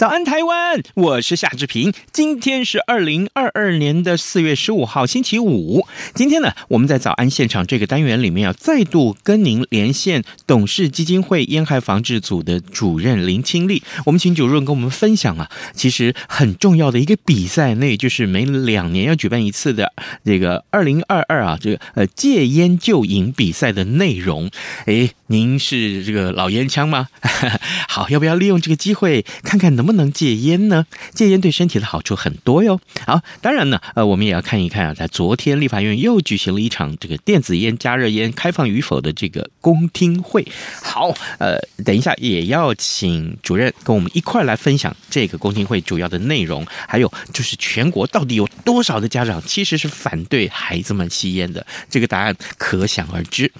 早安，台湾！我是夏志平。今天是二零二二年的四月十五号，星期五。今天呢，我们在早安现场这个单元里面要再度跟您连线董氏基金会烟害防治组的主任林清丽。我们请主任跟我们分享啊，其实很重要的一个比赛，那就是每两年要举办一次的这个二零二二啊，这个呃戒烟救瘾比赛的内容。诶，您是这个老烟枪吗？好，要不要利用这个机会看看能不能？戒烟呢？戒烟对身体的好处很多哟。好，当然呢，呃，我们也要看一看啊，在昨天立法院又举行了一场这个电子烟、加热烟开放与否的这个公听会。好，呃，等一下也要请主任跟我们一块来分享这个公听会主要的内容，还有就是全国到底有多少的家长其实是反对孩子们吸烟的？这个答案可想而知。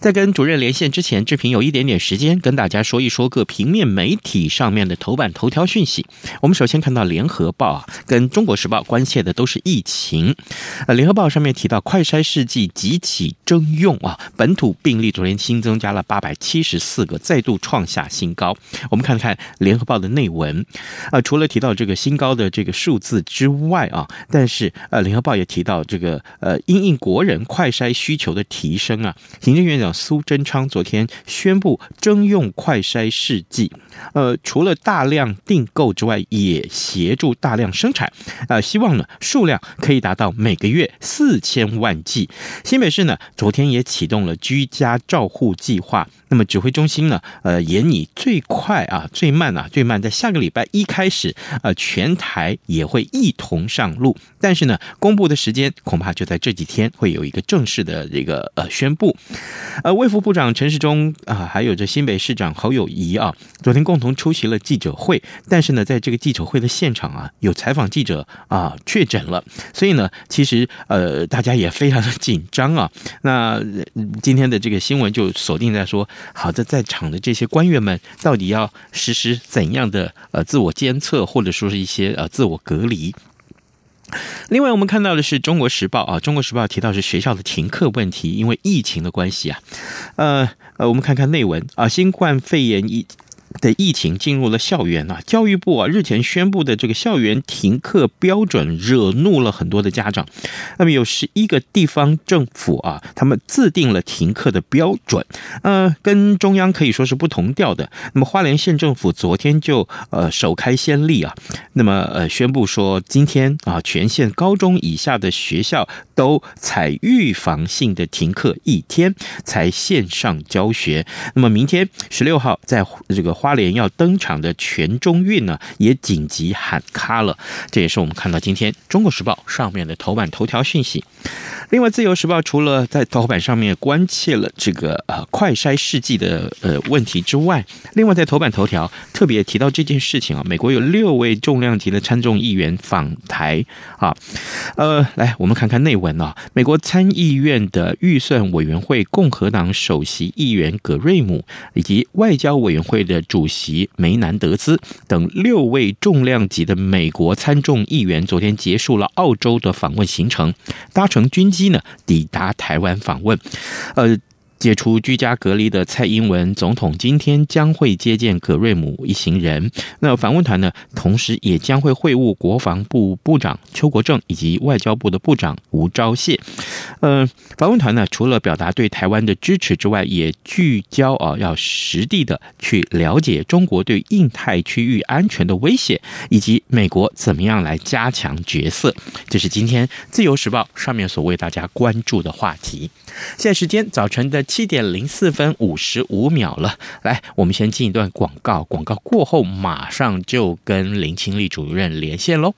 在跟主任连线之前，前志平有一点点时间跟大家说一说各平面媒体上面的头版头条。讯息，我们首先看到《联合报》啊，跟《中国时报》关切的都是疫情。呃，《联合报》上面提到快筛试剂急起征用啊，本土病例昨天新增加了八百七十四个，再度创下新高。我们看看《联合报》的内文啊，除了提到这个新高的这个数字之外啊，但是呃，《联合报》也提到这个呃，因应国人快筛需求的提升啊，行政院长苏贞昌昨天宣布征用快筛试剂。呃，除了大量订购之外，也协助大量生产，呃，希望呢数量可以达到每个月四千万剂。新北市呢昨天也启动了居家照护计划。那么指挥中心呢，呃，也拟最快啊、最慢啊、最慢在下个礼拜一开始，呃，全台也会一同上路。但是呢，公布的时间恐怕就在这几天会有一个正式的这个呃宣布。呃，卫福部长陈时中中啊，还有这新北市长侯友谊啊，昨天共同出席了记者会。但是呢，在这个记者会的现场啊，有采访记者啊确诊了，所以呢，其实呃大家也非常的紧张啊。那今天的这个新闻就锁定在说。好的，在场的这些官员们到底要实施怎样的呃自我监测，或者说是一些呃自我隔离？另外，我们看到的是《中国时报》啊，《中国时报》提到是学校的停课问题，因为疫情的关系啊，呃呃，我们看看内文啊，新冠肺炎疫。的疫情进入了校园啊，教育部啊日前宣布的这个校园停课标准惹怒了很多的家长。那么有十一个地方政府啊，他们制定了停课的标准，呃，跟中央可以说是不同调的。那么花莲县政府昨天就呃首开先例啊，那么呃宣布说今天啊全县高中以下的学校都采预防性的停课一天，才线上教学。那么明天十六号在这个。花莲要登场的全中运呢，也紧急喊卡了。这也是我们看到今天《中国时报》上面的头版头条讯息。另外，《自由时报》除了在头版上面关切了这个呃快筛试剂的呃问题之外，另外在头版头条特别提到这件事情啊，美国有六位重量级的参众议员访台啊，呃，来我们看看内文啊，美国参议院的预算委员会共和党首席议员葛瑞姆以及外交委员会的主席梅南德兹等六位重量级的美国参众议员昨天结束了澳洲的访问行程，搭乘军机。机呢抵达台湾访问，呃。解除居家隔离的蔡英文总统今天将会接见葛瑞姆一行人。那访问团呢，同时也将会会晤国防部部长邱国正以及外交部的部长吴钊燮。呃，访问团呢，除了表达对台湾的支持之外，也聚焦啊，要实地的去了解中国对印太区域安全的威胁，以及美国怎么样来加强角色。这是今天自由时报上面所为大家关注的话题。现在时间早晨的七点零四分五十五秒了，来，我们先进一段广告，广告过后马上就跟林清丽主任连线喽。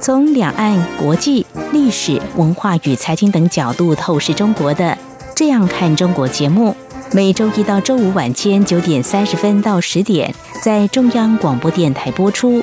从两岸、国际、历史文化与财经等角度透视中国的《这样看中国》节目，每周一到周五晚间九点三十分到十点在中央广播电台播出。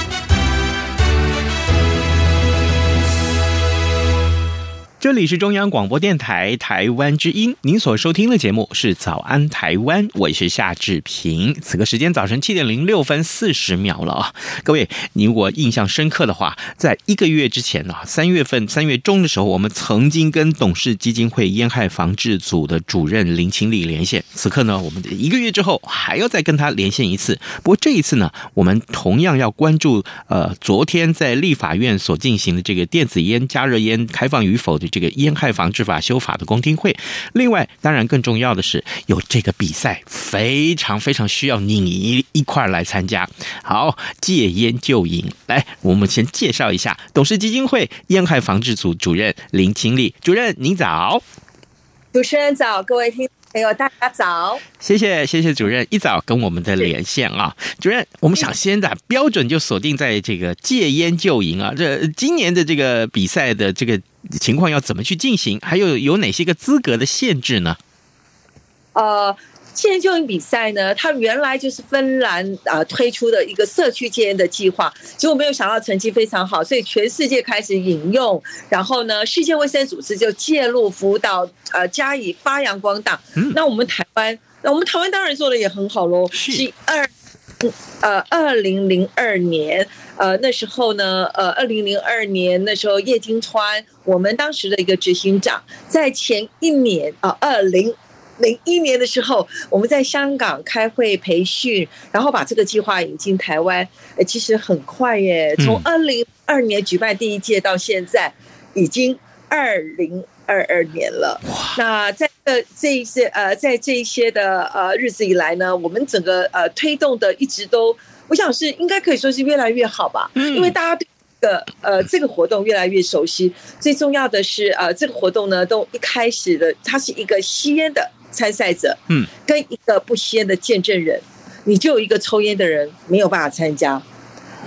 这里是中央广播电台台湾之音，您所收听的节目是《早安台湾》，我是夏志平。此刻时间早晨七点零六分四十秒了啊！各位，你如果印象深刻的话，在一个月之前呢，三月份三月中的时候，我们曾经跟董事基金会烟害防治组的主任林清丽连线。此刻呢，我们一个月之后还要再跟他连线一次。不过这一次呢，我们同样要关注呃，昨天在立法院所进行的这个电子烟加热烟开放与否的。这个烟害防治法修法的公听会，另外当然更重要的是有这个比赛，非常非常需要你一块来参加。好，戒烟就赢，来，我们先介绍一下董事基金会烟害防治组主任林清丽主任，您早。主持人早，各位听。朋友，大家早！谢谢谢谢主任一早跟我们的连线啊，主任，我们想先的标准就锁定在这个戒烟就赢啊，这今年的这个比赛的这个情况要怎么去进行？还有有哪些个资格的限制呢？呃。戒烟就赢比赛呢，它原来就是芬兰啊推出的一个社区戒烟的计划，结果没有想到成绩非常好，所以全世界开始引用，然后呢，世界卫生组织就介入辅导，呃，加以发扬光大。那我们台湾，那我们台湾当然做的也很好喽。是二，呃，二零零二年，呃，那时候呢，呃，二零零二年那时候叶金川，我们当时的一个执行长，在前一年啊，二零。零一年的时候，我们在香港开会培训，然后把这个计划引进台湾。哎，其实很快耶，从二零二年举办第一届到现在，已经二零二二年了。那在这这一些呃，在这一些的呃日子以来呢，我们整个呃推动的一直都，我想是应该可以说是越来越好吧。因为大家对这个呃这个活动越来越熟悉。最重要的是呃这个活动呢，都一开始的它是一个吸烟的。参赛者，嗯，跟一个不吸烟的见证人，你就有一个抽烟的人没有办法参加，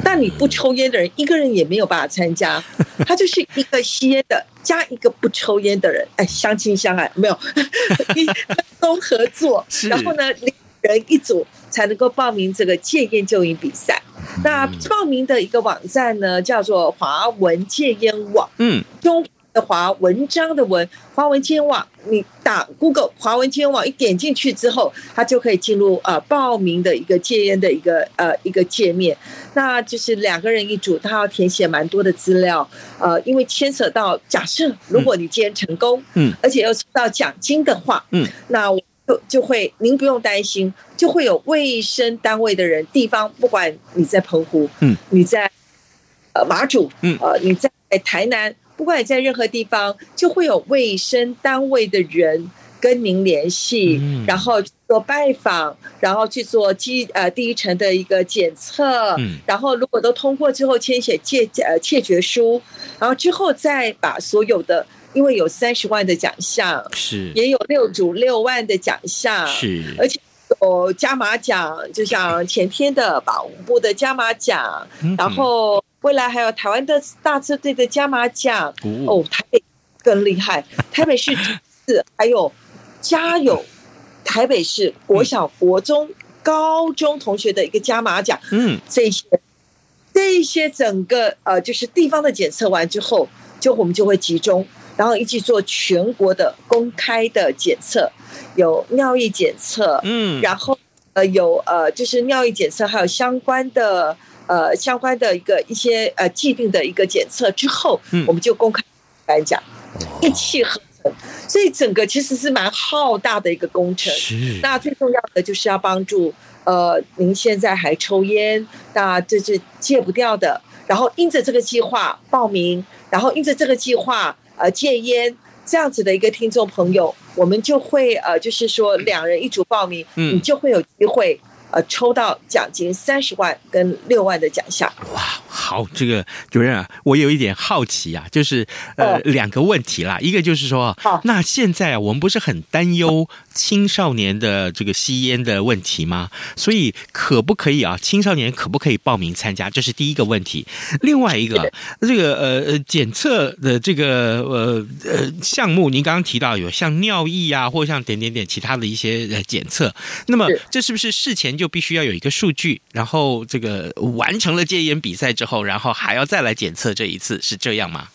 但你不抽烟的人一个人也没有办法参加，他就是一个吸烟的加一个不抽烟的人，哎，相亲相爱没有，一分工合作，然后呢，两人一组才能够报名这个戒烟就赢比赛。那报名的一个网站呢，叫做华文戒烟网，嗯，中。的华文章的文，华文天网，你打 Google 华文天网，一点进去之后，它就可以进入呃报名的一个戒烟的一个呃一个界面。那就是两个人一组，他要填写蛮多的资料，呃，因为牵扯到假设如果你戒烟成功，嗯，而且又抽到奖金的话，嗯，那我就就会您不用担心，就会有卫生单位的人，地方不管你在澎湖，嗯，你在呃马祖，嗯，呃你在台南。不管你在任何地方，就会有卫生单位的人跟您联系，然后做拜访，然后去做基呃第一层的一个检测，然后如果都通过之后签写借呃切结书，然后之后再把所有的，因为有三十万的奖项，是也有六组六万的奖项，是。而且有加码奖，就像前天的保务部的加码奖，然后。未来还有台湾的大车队的加码奖哦，台北更厉害，台北市是还有家有台北市国小、国中、高中同学的一个加码奖，嗯，这些这一些整个呃，就是地方的检测完之后，就我们就会集中，然后一起做全国的公开的检测，有尿液检测，嗯，然后呃有呃就是尿液检测，还有相关的呃相关的一个一些呃既定的一个检测之后，嗯，我们就公开来讲，一气呵成。所以整个其实是蛮浩大的一个工程。是。那最重要的就是要帮助呃，您现在还抽烟，那这是戒不掉的。然后因着这个计划报名，然后因着这个计划呃戒烟，这样子的一个听众朋友，我们就会呃，就是说两人一组报名，嗯，你就会有机会。呃，抽到奖金三十万跟六万的奖项。哇，好，这个主任啊，我有一点好奇啊，就是呃、哦、两个问题啦，一个就是说，好，那现在啊，我们不是很担忧青少年的这个吸烟的问题吗？所以可不可以啊，青少年可不可以报名参加？这是第一个问题。另外一个，这个呃呃检测的这个呃呃项目，您刚刚提到有像尿液啊，或者像点点点其他的一些呃检测，那么这是不是事前就就必须要有一个数据，然后这个完成了戒烟比赛之后，然后还要再来检测这一次，是这样吗？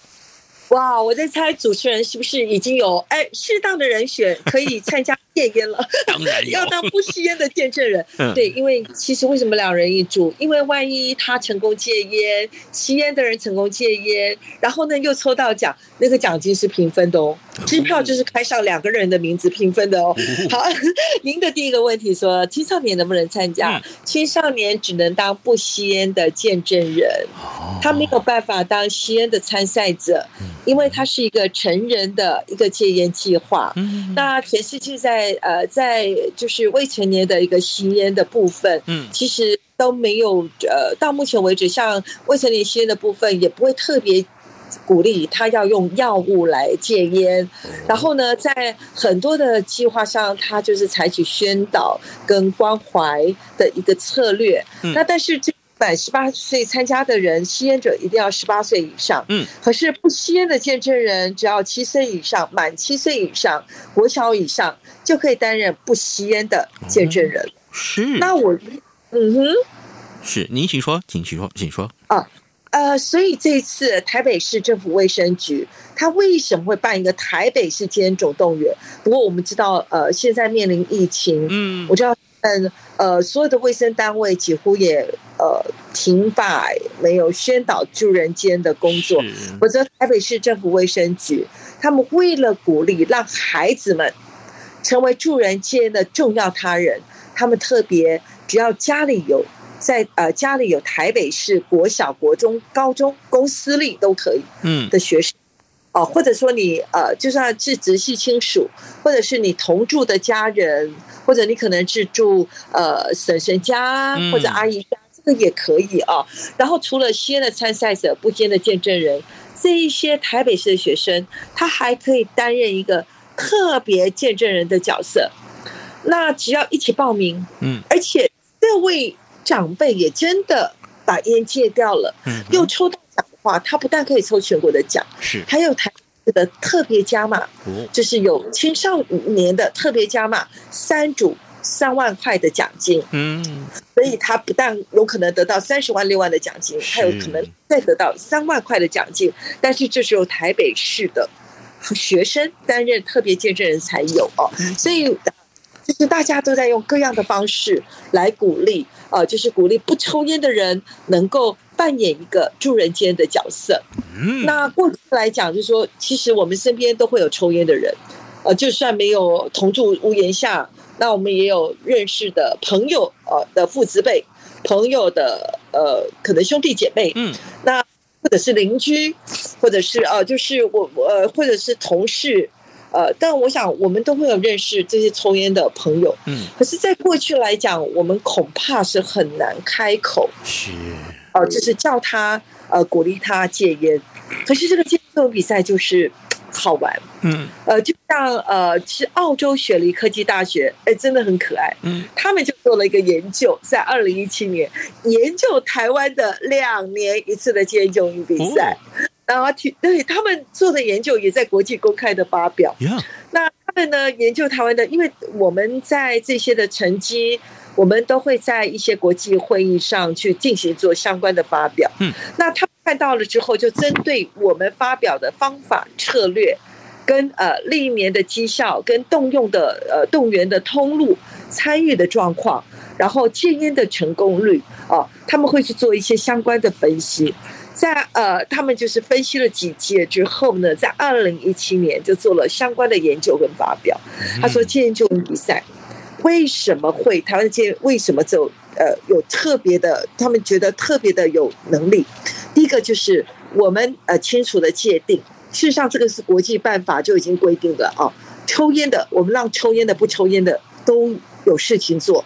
哇，我在猜主持人是不是已经有哎适当的人选可以参加戒烟了？当然，要当不吸烟的见证人。对，因为其实为什么两人一组？因为万一他成功戒烟，吸烟的人成功戒烟，然后呢又抽到奖，那个奖金是平分的哦，支票就是开上两个人的名字平分的哦。好，您的第一个问题说青少年能不能参加？青少年只能当不吸烟的见证人，他没有办法当吸烟的参赛者。因为他是一个成人的一个戒烟计划，那全世界在呃在就是未成年的一个吸烟的部分，嗯，其实都没有呃到目前为止，像未成年吸烟的部分也不会特别鼓励他要用药物来戒烟，然后呢，在很多的计划上，他就是采取宣导跟关怀的一个策略，那但是这。满十八岁参加的人，吸烟者一定要十八岁以上。嗯，可是不吸烟的见证人，只要七岁以上，满七岁以上，国小以上就可以担任不吸烟的见证人。是。那我，嗯哼，是。您请说，请请说，请说。啊，呃，所以这一次台北市政府卫生局，他为什么会办一个台北市戒烟总动员？不过我们知道，呃，现在面临疫情，嗯，我知道。嗯，呃，所有的卫生单位几乎也呃停摆，没有宣导助人间的工作。否则，台北市政府卫生局他们为了鼓励让孩子们成为助人间的重要他人，他们特别只要家里有在呃家里有台北市国小、国中、高中、公私立都可以，嗯的学生。哦，或者说你呃，就算是直系亲属，或者是你同住的家人，或者你可能是住呃婶婶家或者阿姨家，这个也可以啊。然后除了吸烟的参赛者、不吸烟的见证人，这一些台北市的学生，他还可以担任一个特别见证人的角色。那只要一起报名，嗯，而且这位长辈也真的把烟戒掉了，嗯，又抽到奖的。话，他不但可以抽全国的奖，是还有台的特别加码，就是有青少年的特别加码，三组三万块的奖金，嗯，所以他不但有可能得到三十万六万的奖金，还有可能再得到三万块的奖金，但是这是由台北市的学生担任特别见证人才有哦，所以就是大家都在用各样的方式来鼓励，呃，就是鼓励不抽烟的人能够。扮演一个助人间的角色。嗯那过去来讲，就是说，其实我们身边都会有抽烟的人，呃，就算没有同住屋檐下，那我们也有认识的朋友，呃的父子辈，朋友的呃可能兄弟姐妹，嗯，那或者是邻居，或者是呃就是我呃或者是同事，呃，但我想我们都会有认识这些抽烟的朋友，嗯，可是，在过去来讲，我们恐怕是很难开口，是。哦，就是叫他呃鼓励他戒烟，可是这个戒烟比赛就是好玩，嗯，呃，就像呃，其实澳洲雪梨科技大学，哎，真的很可爱，嗯，他们就做了一个研究，在二零一七年研究台湾的两年一次的戒烟就饮比赛，然后提对他们做的研究也在国际公开的发表，那。他们呢，研究台湾的，因为我们在这些的成绩，我们都会在一些国际会议上去进行做相关的发表。嗯，那他们看到了之后，就针对我们发表的方法策略，跟呃历年的绩效，跟动用的呃动员的通路、参与的状况，然后戒烟的成功率啊，他们会去做一些相关的分析。在呃，他们就是分析了几届之后呢，在二零一七年就做了相关的研究跟发表。他说，戒烟救瘾比赛为什么会台湾戒烟为什么就呃有特别的，他们觉得特别的有能力。第一个就是我们呃清楚的界定，事实上这个是国际办法就已经规定了啊，抽烟的我们让抽烟的不抽烟的都有事情做，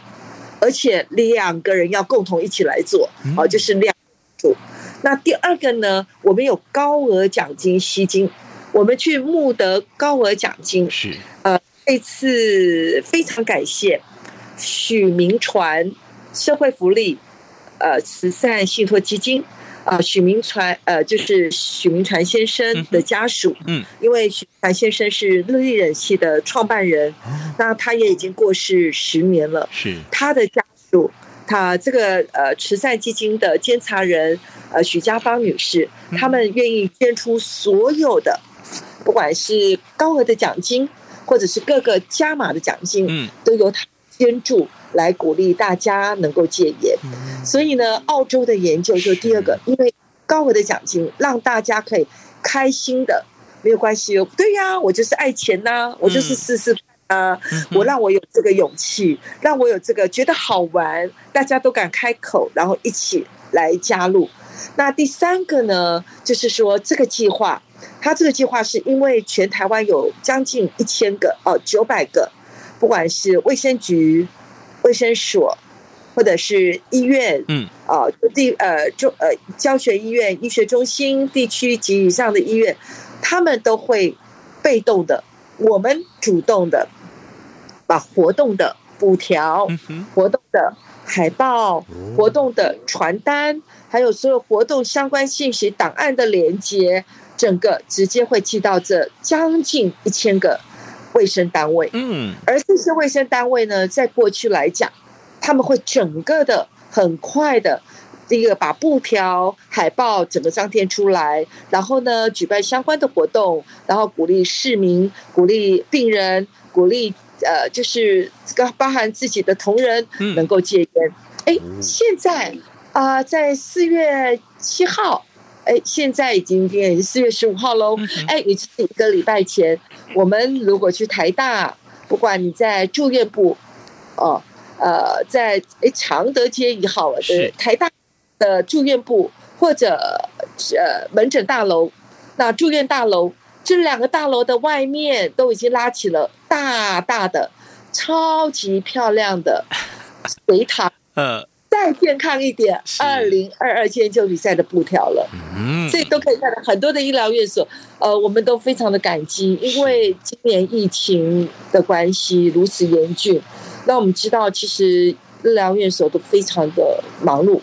而且两个人要共同一起来做，啊，就是两组。那第二个呢，我们有高额奖金吸金，我们去募得高额奖金。是，呃，这次非常感谢许明传社会福利呃慈善信托基金啊，许明传呃就是许明传先生的家属，嗯，因为许明传先生是乐意人气的创办人，那他也已经过世十年了，是。他的家属，他这个呃慈善基金的监察人。呃，许家芳女士，他们愿意捐出所有的，不管是高额的奖金，或者是各个加码的奖金，嗯，都由他捐助来鼓励大家能够戒烟。所以呢，澳洲的研究就第二个，因为高额的奖金让大家可以开心的，没有关系哦。对呀，我就是爱钱呐，我就是试试啊，我让我有这个勇气，让我有这个觉得好玩，大家都敢开口，然后一起来加入。那第三个呢，就是说这个计划，它这个计划是因为全台湾有将近一千个哦，九百个，不管是卫生局、卫生所，或者是医院，嗯，啊，地呃中呃教学医院、医学中心、地区及以上的医院，他们都会被动的，我们主动的把活动的布条、活动的海报、活动的传单。还有所有活动相关信息档案的连接，整个直接会寄到这将近一千个卫生单位。嗯，而这些卫生单位呢，在过去来讲，他们会整个的很快的，第一个把布条、海报整个张贴出来，然后呢，举办相关的活动，然后鼓励市民、鼓励病人、鼓励呃，就是这个包含自己的同仁能够戒烟。哎，现在。啊、呃，在四月七号，哎，现在已经已经四月十五号喽。哎，也就是一个礼拜前，我们如果去台大，不管你在住院部，哦，呃，在哎常德街一号的台大的住院部，或者呃门诊大楼，那住院大楼这两个大楼的外面都已经拉起了大大的、超级漂亮的水塔。呃。再健康一点，二零二二戒烟救比赛的布条了，嗯，这都可以看到很多的医疗院所，呃，我们都非常的感激，因为今年疫情的关系如此严峻，那我们知道其实医疗院所都非常的忙碌，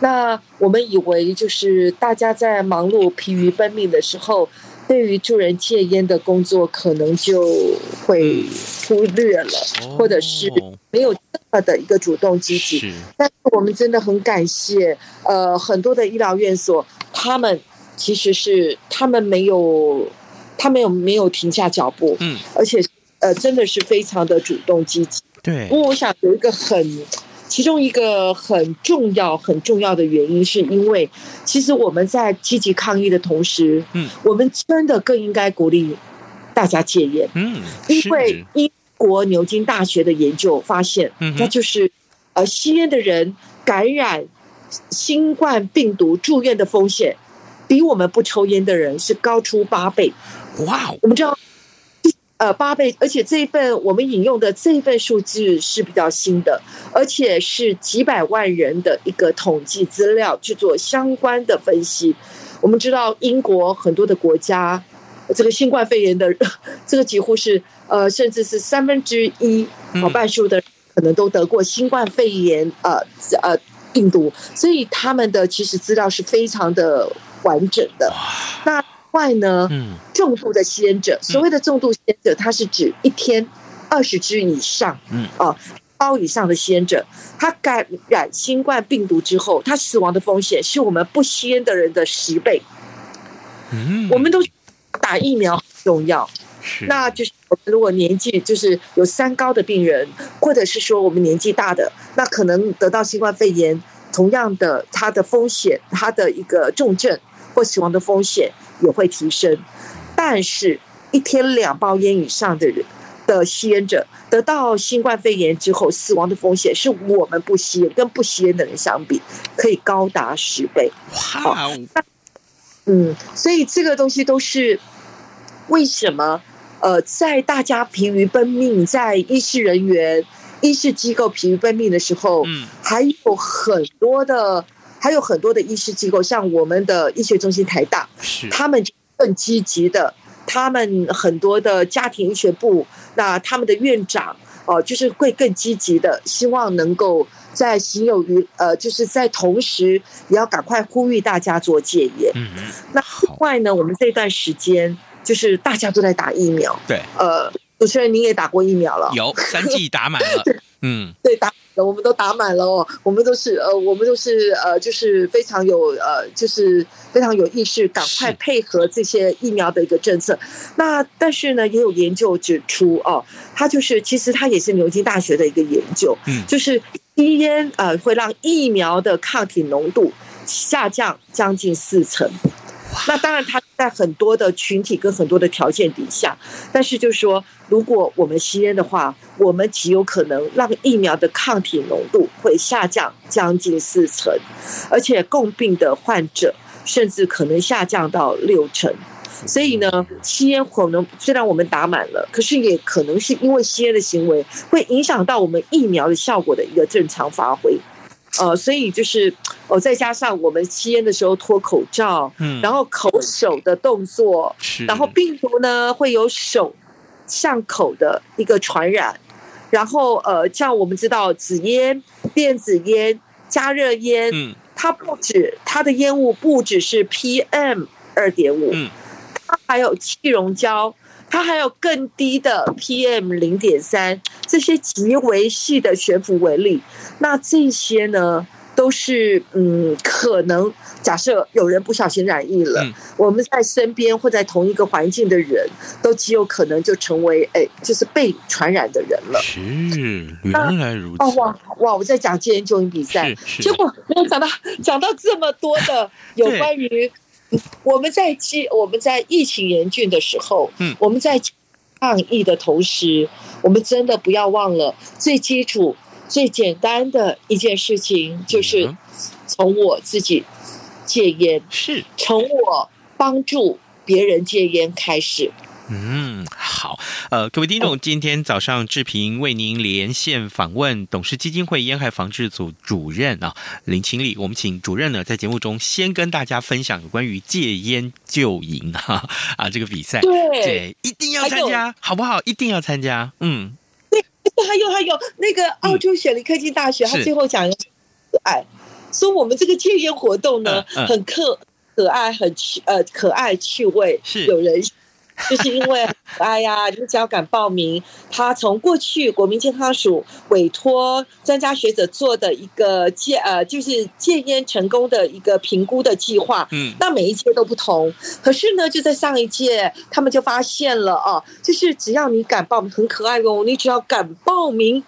那我们以为就是大家在忙碌疲于奔命的时候，对于助人戒烟的工作可能就会忽略了，或者是没有这么。的一个主动积极，但是我们真的很感谢，呃，很多的医疗院所，他们其实是他们没有，他们有没有停下脚步，嗯，而且呃，真的是非常的主动积极，对。不过我想有一个很，其中一个很重要很重要的原因，是因为其实我们在积极抗疫的同时，嗯，我们真的更应该鼓励大家戒烟，嗯，因为英。国牛津大学的研究发现，嗯那就是，呃，吸烟的人感染新冠病毒住院的风险，比我们不抽烟的人是高出八倍。哇！我们知道，呃，八倍，而且这一份我们引用的这一份数字是比较新的，而且是几百万人的一个统计资料去做相关的分析。我们知道，英国很多的国家，这个新冠肺炎的 这个几乎是。呃，甚至是三分之一，好半数的可能都得过新冠肺炎，呃呃病毒，所以他们的其实资料是非常的完整的。那外呢，嗯，重度的吸烟者，所谓的重度吸烟者，它是指一天二十支以上，嗯。哦，包以上的吸烟者，他感染新冠病毒之后，他死亡的风险是我们不吸烟的人的十倍。嗯，我们都打疫苗很重要，是。那就是我们如果年纪就是有三高的病人，或者是说我们年纪大的，那可能得到新冠肺炎，同样的它的风险，它的一个重症或死亡的风险也会提升。但是，一天两包烟以上的人的吸烟者，得到新冠肺炎之后死亡的风险，是我们不吸烟跟不吸烟的人相比，可以高达十倍。哇哦，嗯，所以这个东西都是为什么？呃，在大家疲于奔命，在医事人员、医事机构疲于奔命的时候，嗯，还有很多的，还有很多的医师机构，像我们的医学中心台大，是。他们更积极的，他们很多的家庭医学部，那他们的院长哦、呃，就是会更积极的，希望能够在行有余，呃，就是在同时也要赶快呼吁大家做戒烟。嗯嗯，那另外呢，我们这段时间就是大家都在打疫苗，对，呃，主持人您也打过疫苗了，有三剂打满了，嗯，对，打了，我们都打满了哦，我们都是呃，我们都是呃，就是非常有呃，就是非常有意识，赶快配合这些疫苗的一个政策。那但是呢，也有研究指出哦，它就是其实它也是牛津大学的一个研究，嗯，就是吸烟呃会让疫苗的抗体浓度下降将近四成。那当然，它在很多的群体跟很多的条件底下，但是就是说，如果我们吸烟的话，我们极有可能让疫苗的抗体浓度会下降将近四成，而且共病的患者甚至可能下降到六成。所以呢，吸烟可能虽然我们打满了，可是也可能是因为吸烟的行为会影响到我们疫苗的效果的一个正常发挥。呃，所以就是哦，再加上我们吸烟的时候脱口罩，嗯，然后口手的动作，是，然后病毒呢会有手向口的一个传染，然后呃，像我们知道紫烟、电子烟、加热烟，嗯，它不止它的烟雾不只是 PM 二点五，嗯，它还有气溶胶。它还有更低的 PM 零点三，这些极为细的悬浮微粒，那这些呢都是嗯，可能假设有人不小心染疫了，嗯、我们在身边或在同一个环境的人都极有可能就成为哎，就是被传染的人了。是，原来如此。哦哇哇！我在讲戒烟救瘾比赛，结果没有想到讲到这么多的 有关于。我们在疫我们在疫情严峻的时候，嗯，我们在抗疫的同时，我们真的不要忘了最基础、最简单的一件事情，就是从我自己戒烟，是从我帮助别人戒烟开始。嗯，好，呃，各位听众，今天早上志平为您连线访问董事基金会烟害防治组主任啊林清丽，我们请主任呢在节目中先跟大家分享有关于戒烟救瘾哈啊这个比赛，对，对，一定要参加，好不好？一定要参加，嗯，对，还有还有那个澳洲雪梨科技大学，他、嗯、最后讲的可爱，说我们这个戒烟活动呢，嗯嗯、很可可爱，很趣呃可爱趣味，是有人。就是因为哎呀，你只要敢报名，他从过去国民健康署委托专家学者做的一个戒呃，就是戒烟成功的一个评估的计划。嗯，那每一届都不同。可是呢，就在上一届，他们就发现了哦，就是只要你敢报名，很可爱哦，你只要敢报名。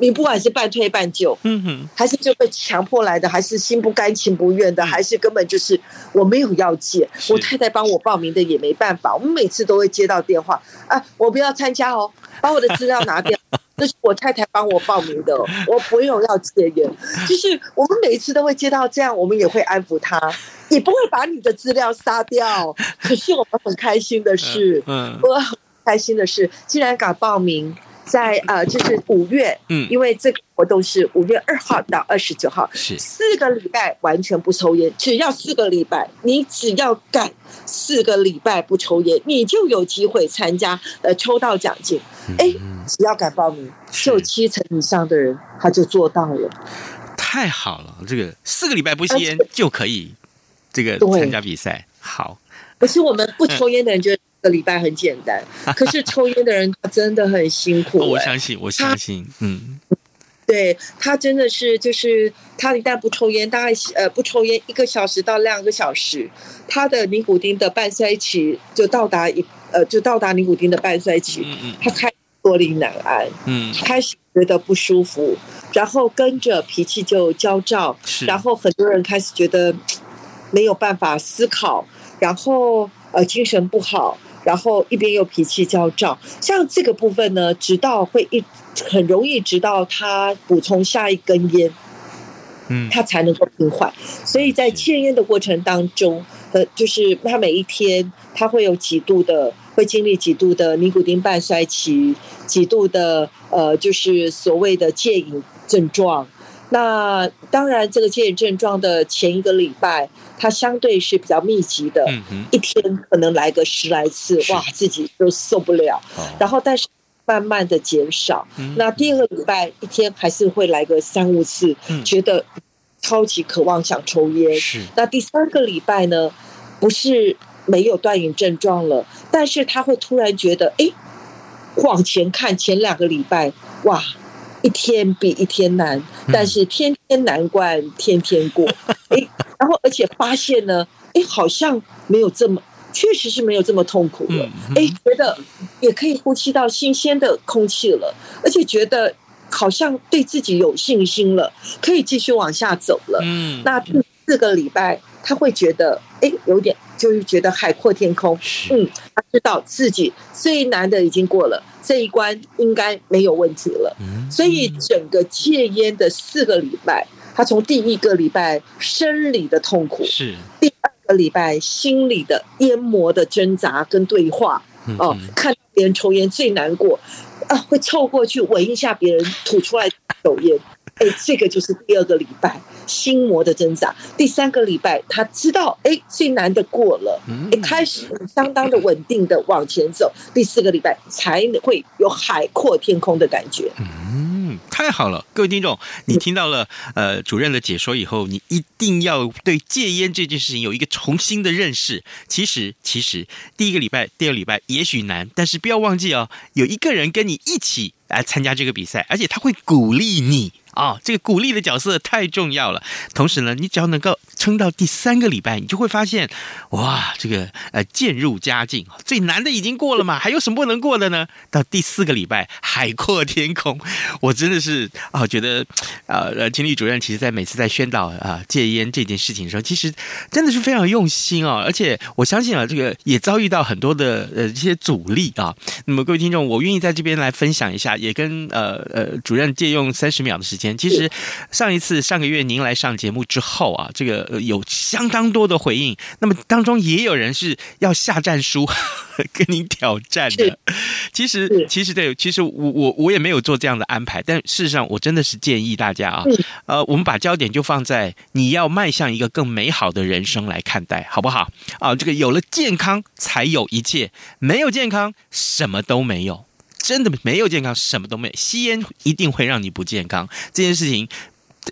你不管是半推半就，嗯哼，还是就被强迫来的，还是心不甘情不愿的，还是根本就是我没有要借，我太太帮我报名的也没办法。我们每次都会接到电话，啊，我不要参加哦，把我的资料拿掉，这是我太太帮我报名的，我不用要戒烟。就是我们每次都会接到这样，我们也会安抚他，也不会把你的资料杀掉。可是我们很开心的是，嗯，我很开心的是，竟然敢报名。在呃，就是五月，嗯，因为这个活动是五月二号到二十九号，是四个礼拜完全不抽烟，只要四个礼拜，你只要敢四个礼拜不抽烟，你就有机会参加，呃，抽到奖金。哎，只要敢报名，就七成以上的人他就做到了。太好了，这个四个礼拜不吸烟就可以这个参加比赛，好。可是我们不抽烟的人觉得这个礼拜很简单，可是抽烟的人他真的很辛苦、欸。我相信，我相信，嗯。对，他真的是，就是他一旦不抽烟，大概呃不抽烟一个小时到两个小时，他的尼古丁的半衰期就到达一呃就到达尼古丁的半衰期，嗯嗯，他开始坐立难安，嗯，开始觉得不舒服，然后跟着脾气就焦躁，是，然后很多人开始觉得没有办法思考，然后呃精神不好。然后一边又脾气焦躁，像这个部分呢，直到会一很容易直到他补充下一根烟，嗯，他才能够平缓。所以在戒烟的过程当中，呃，就是他每一天他会有几度的，会经历几度的尼古丁半衰期，几度的呃，就是所谓的戒瘾症状。那当然，这个戒瘾症状的前一个礼拜，它相对是比较密集的，一天可能来个十来次，哇，自己都受不了。然后，但是慢慢的减少。那第二个礼拜一天还是会来个三五次，觉得超级渴望想抽烟。那第三个礼拜呢，不是没有断瘾症状了，但是他会突然觉得，哎，往前看前两个礼拜，哇。一天比一天难，但是天天难关天天过。哎，然后而且发现呢，哎，好像没有这么，确实是没有这么痛苦了。哎，觉得也可以呼吸到新鲜的空气了，而且觉得好像对自己有信心了，可以继续往下走了。嗯，那第四个礼拜他会觉得，哎，有点。就是觉得海阔天空，嗯，他知道自己最难的已经过了，这一关应该没有问题了。所以整个戒烟的四个礼拜，他从第一个礼拜生理的痛苦，是第二个礼拜心理的淹没的挣扎跟对话。哦，看别人抽烟最难过，啊，会凑过去闻一下别人吐出来的烟。哎，这个就是第二个礼拜心魔的挣扎。第三个礼拜，他知道，哎，最难的过了，哎，开始相当的稳定的往前走。第四个礼拜才会有海阔天空的感觉。嗯，太好了，各位听众，你听到了呃主任的解说以后，你一定要对戒烟这件事情有一个重新的认识。其实，其实第一个礼拜、第二个礼拜也许难，但是不要忘记哦，有一个人跟你一起来参加这个比赛，而且他会鼓励你。啊、这个鼓励的角色太重要了。同时呢，你只要能够撑到第三个礼拜，你就会发现，哇，这个呃渐入佳境，最难的已经过了嘛，还有什么不能过的呢？到第四个礼拜，海阔天空。我真的是啊、觉得啊呃，青丽主任其实在每次在宣导啊戒烟这件事情的时候，其实真的是非常用心、哦。而且我相信啊，这个也遭遇到很多的呃这些阻力啊。那么各位听众，我愿意在这边来分享一下，也跟呃呃主任借用三十秒的时间。其实上一次上个月您来上节目之后啊，这个有相当多的回应。那么当中也有人是要下战书 跟您挑战的。其实其实对，其实我我我也没有做这样的安排。但事实上，我真的是建议大家啊，呃，我们把焦点就放在你要迈向一个更美好的人生来看待，好不好？啊，这个有了健康才有一切，没有健康什么都没有。真的没有健康，什么都没有。吸烟一定会让你不健康，这件事情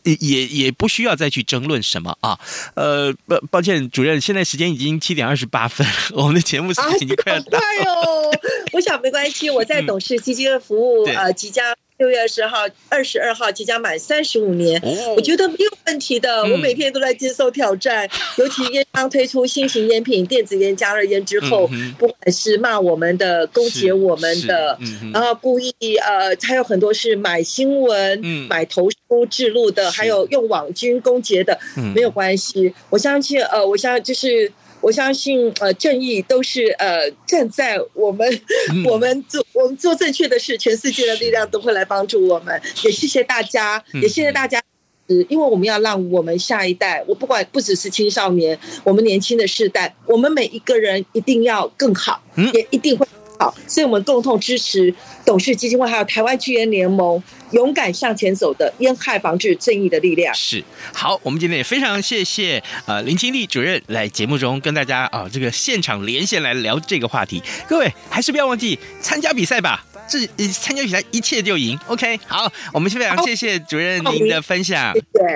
也也不需要再去争论什么啊。呃，抱抱歉，主任，现在时间已经七点二十八分，我们的节目时间已经快要到了。我想没关系，我在董事基金的服务，嗯、呃，即将。六月二十号、二十二号即将满三十五年，我觉得没有问题的。我每天都在接受挑战，尤其烟商推出新型烟品电子烟、加热烟之后，不管是骂我们的、勾结我们的，然后故意呃，还有很多是买新闻、买投书置入的，还有用网军勾结的，没有关系。我相信呃，我相信就是。我相信，呃，正义都是呃站在我们，嗯、我们做我们做正确的事，全世界的力量都会来帮助我们。也谢谢大家，也谢谢大家，嗯，因为我们要让我们下一代，我不管不只是青少年，我们年轻的世代，我们每一个人一定要更好，也一定会。好，所以我们共同支持董事基金会，还有台湾巨烟联盟，勇敢向前走的烟害防治正义的力量。是，好，我们今天也非常谢谢呃林清丽主任来节目中跟大家啊、呃、这个现场连线来聊这个话题。各位还是不要忘记参加比赛吧，这参加比赛一切就赢。OK，好，我们非常谢谢主任您的分享，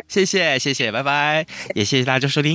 谢谢谢谢，谢谢，拜拜，也谢谢大家收听。